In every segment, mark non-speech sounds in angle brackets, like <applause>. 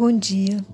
Bom dia.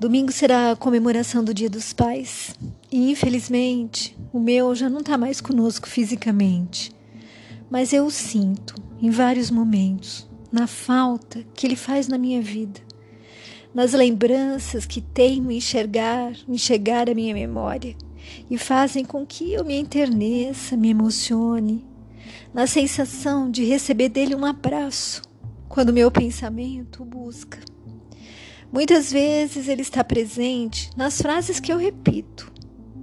Domingo será a comemoração do Dia dos Pais e, infelizmente, o meu já não está mais conosco fisicamente. Mas eu o sinto em vários momentos, na falta que ele faz na minha vida, nas lembranças que teimo enxergar, enxergar a minha memória e fazem com que eu me enterneça, me emocione, na sensação de receber dele um abraço quando meu pensamento busca. Muitas vezes ele está presente nas frases que eu repito,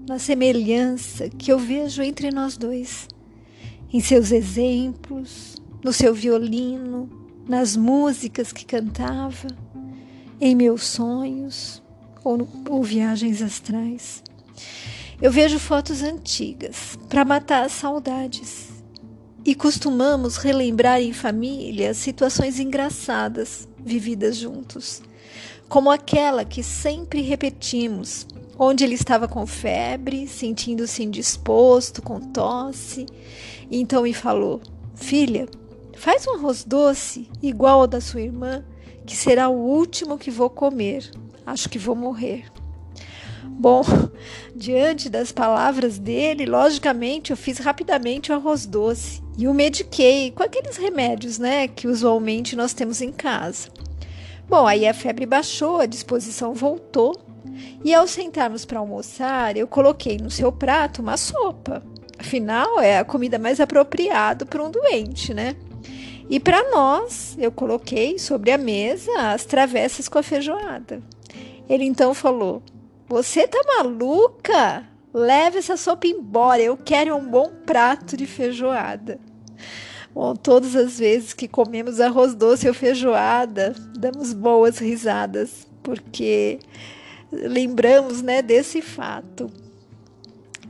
na semelhança que eu vejo entre nós dois, em seus exemplos, no seu violino, nas músicas que cantava, em meus sonhos ou, ou viagens astrais. Eu vejo fotos antigas para matar as saudades e costumamos relembrar em família situações engraçadas vividas juntos como aquela que sempre repetimos, onde ele estava com febre, sentindo-se indisposto, com tosse. Então me falou: Filha, faz um arroz doce igual ao da sua irmã, que será o último que vou comer. Acho que vou morrer. Bom, <laughs> diante das palavras dele, logicamente eu fiz rapidamente o arroz doce e o mediquei com aqueles remédios, né, que usualmente nós temos em casa. Bom, aí a febre baixou, a disposição voltou. E ao sentarmos para almoçar, eu coloquei no seu prato uma sopa. Afinal, é a comida mais apropriada para um doente, né? E para nós, eu coloquei sobre a mesa as travessas com a feijoada. Ele então falou: Você tá maluca? Leve essa sopa embora, eu quero um bom prato de feijoada. Bom, todas as vezes que comemos arroz doce ou feijoada, damos boas risadas, porque lembramos, né, desse fato.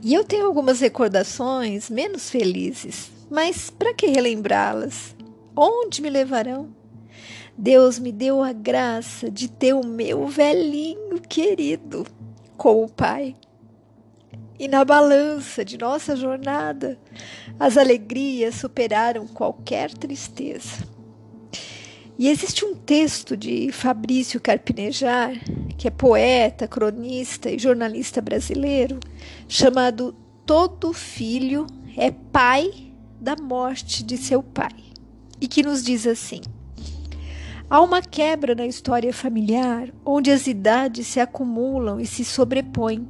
E eu tenho algumas recordações menos felizes, mas para que relembrá-las? Onde me levarão? Deus me deu a graça de ter o meu velhinho querido como pai. E na balança de nossa jornada, as alegrias superaram qualquer tristeza. E existe um texto de Fabrício Carpinejar, que é poeta, cronista e jornalista brasileiro, chamado Todo filho é pai da morte de seu pai, e que nos diz assim: Há uma quebra na história familiar onde as idades se acumulam e se sobrepõem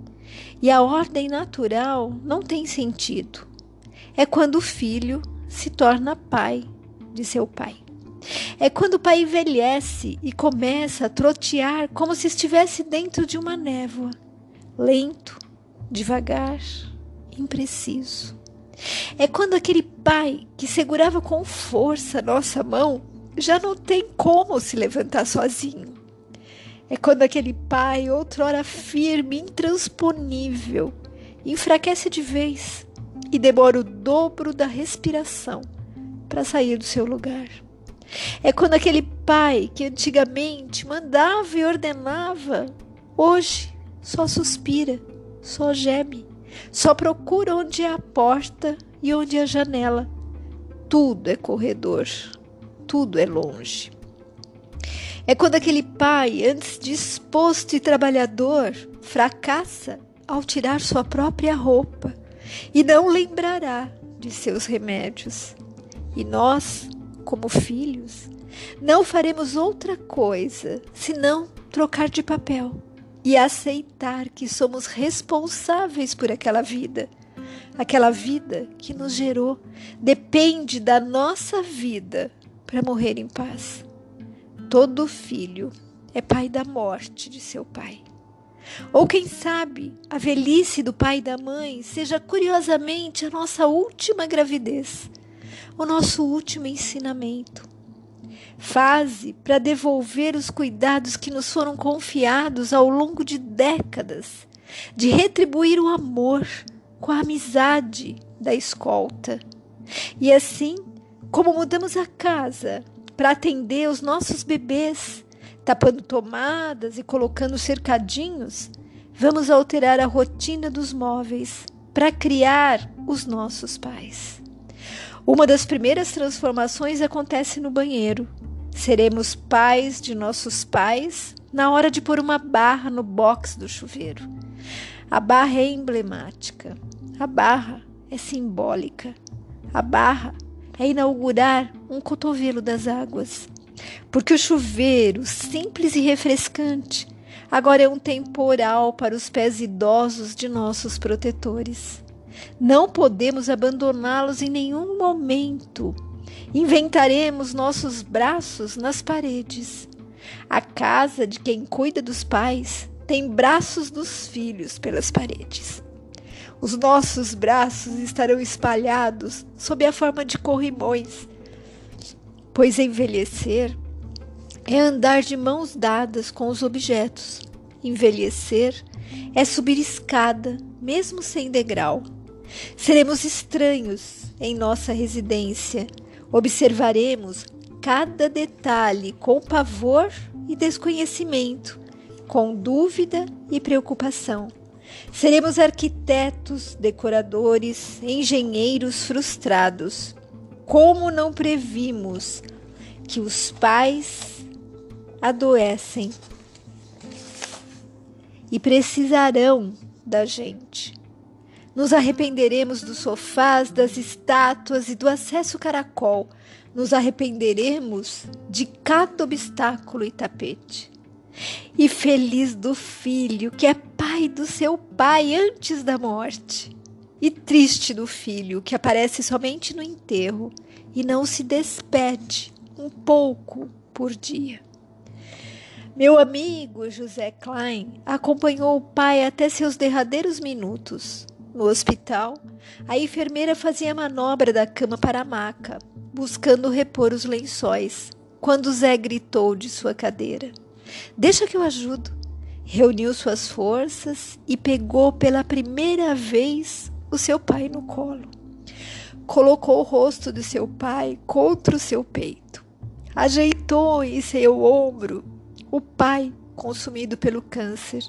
e a ordem natural não tem sentido. É quando o filho se torna pai de seu pai. É quando o pai envelhece e começa a trotear como se estivesse dentro de uma névoa, lento, devagar, impreciso. É quando aquele pai que segurava com força nossa mão já não tem como se levantar sozinho. É quando aquele pai, outrora firme, intransponível, enfraquece de vez e demora o dobro da respiração para sair do seu lugar. É quando aquele pai que antigamente mandava e ordenava, hoje só suspira, só geme, só procura onde é a porta e onde é a janela. Tudo é corredor, tudo é longe. É quando aquele pai, antes disposto e trabalhador, fracassa ao tirar sua própria roupa e não lembrará de seus remédios. E nós, como filhos, não faremos outra coisa senão trocar de papel e aceitar que somos responsáveis por aquela vida. Aquela vida que nos gerou depende da nossa vida para morrer em paz. Todo filho é pai da morte de seu pai. Ou quem sabe a velhice do pai e da mãe seja curiosamente a nossa última gravidez, o nosso último ensinamento. Fase para devolver os cuidados que nos foram confiados ao longo de décadas, de retribuir o amor com a amizade da escolta. E assim, como mudamos a casa para atender os nossos bebês, tapando tomadas e colocando cercadinhos, vamos alterar a rotina dos móveis para criar os nossos pais. Uma das primeiras transformações acontece no banheiro. Seremos pais de nossos pais na hora de pôr uma barra no box do chuveiro. A barra é emblemática, a barra é simbólica, a barra é inaugurar um cotovelo das águas. Porque o chuveiro, simples e refrescante, agora é um temporal para os pés idosos de nossos protetores. Não podemos abandoná-los em nenhum momento. Inventaremos nossos braços nas paredes. A casa de quem cuida dos pais tem braços dos filhos pelas paredes. Os nossos braços estarão espalhados sob a forma de corrimões, pois envelhecer é andar de mãos dadas com os objetos. Envelhecer é subir escada, mesmo sem degrau. Seremos estranhos em nossa residência. Observaremos cada detalhe com pavor e desconhecimento, com dúvida e preocupação. Seremos arquitetos, decoradores, engenheiros frustrados. Como não previmos que os pais adoecem e precisarão da gente. Nos arrependeremos dos sofás, das estátuas e do acesso caracol. Nos arrependeremos de cada obstáculo e tapete. E feliz do filho que é pai do seu pai antes da morte. E triste do filho que aparece somente no enterro e não se despede um pouco por dia. Meu amigo José Klein acompanhou o pai até seus derradeiros minutos. No hospital, a enfermeira fazia manobra da cama para a maca, buscando repor os lençóis, quando Zé gritou de sua cadeira: Deixa que eu ajudo. Reuniu suas forças e pegou pela primeira vez o seu pai no colo. Colocou o rosto de seu pai contra o seu peito. Ajeitou em seu ombro o pai consumido pelo câncer,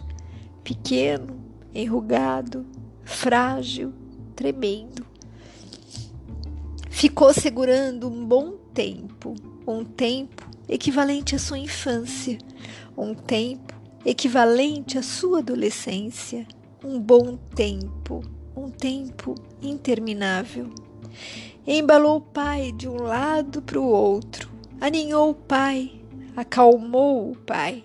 pequeno, enrugado, frágil, tremendo. Ficou segurando um bom tempo, um tempo equivalente à sua infância, um tempo equivalente à sua adolescência, um bom tempo, um tempo interminável. Embalou o pai de um lado para o outro, aninhou o pai acalmou o pai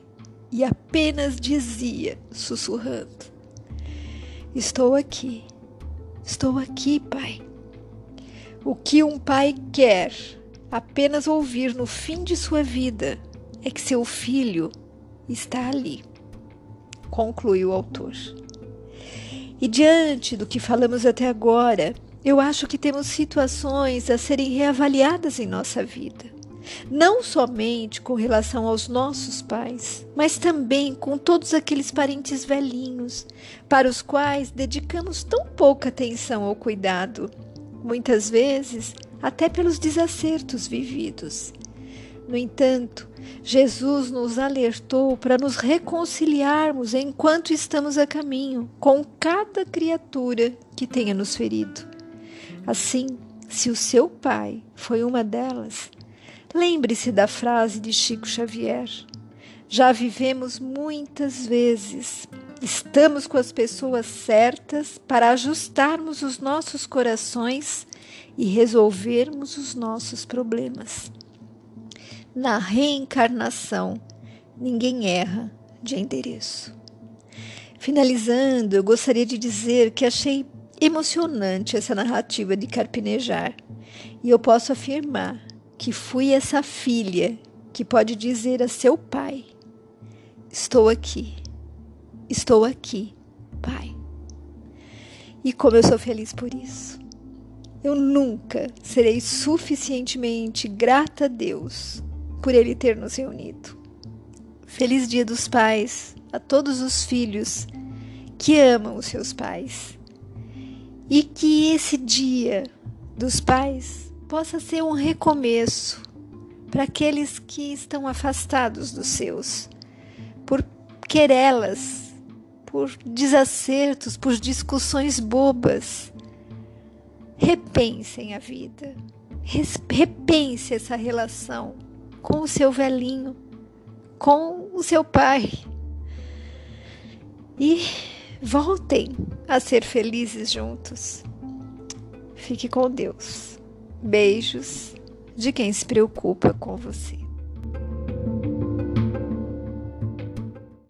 e apenas dizia, sussurrando: Estou aqui, estou aqui, pai. O que um pai quer apenas ouvir no fim de sua vida é que seu filho está ali, conclui o autor. E diante do que falamos até agora, eu acho que temos situações a serem reavaliadas em nossa vida não somente com relação aos nossos pais, mas também com todos aqueles parentes velhinhos para os quais dedicamos tão pouca atenção ou cuidado, muitas vezes até pelos desacertos vividos. No entanto, Jesus nos alertou para nos reconciliarmos enquanto estamos a caminho com cada criatura que tenha nos ferido. Assim, se o seu pai foi uma delas, Lembre-se da frase de Chico Xavier. Já vivemos muitas vezes. Estamos com as pessoas certas para ajustarmos os nossos corações e resolvermos os nossos problemas. Na reencarnação, ninguém erra de endereço. Finalizando, eu gostaria de dizer que achei emocionante essa narrativa de Carpinejar e eu posso afirmar que fui essa filha que pode dizer a seu pai: Estou aqui, estou aqui, pai. E como eu sou feliz por isso. Eu nunca serei suficientemente grata a Deus por Ele ter nos reunido. Feliz Dia dos Pais a todos os filhos que amam os seus pais. E que esse dia dos pais possa ser um recomeço para aqueles que estão afastados dos seus, por querelas, por desacertos, por discussões bobas. Repensem a vida, repense essa relação com o seu velhinho, com o seu pai. E voltem a ser felizes juntos. Fique com Deus. Beijos de quem se preocupa com você.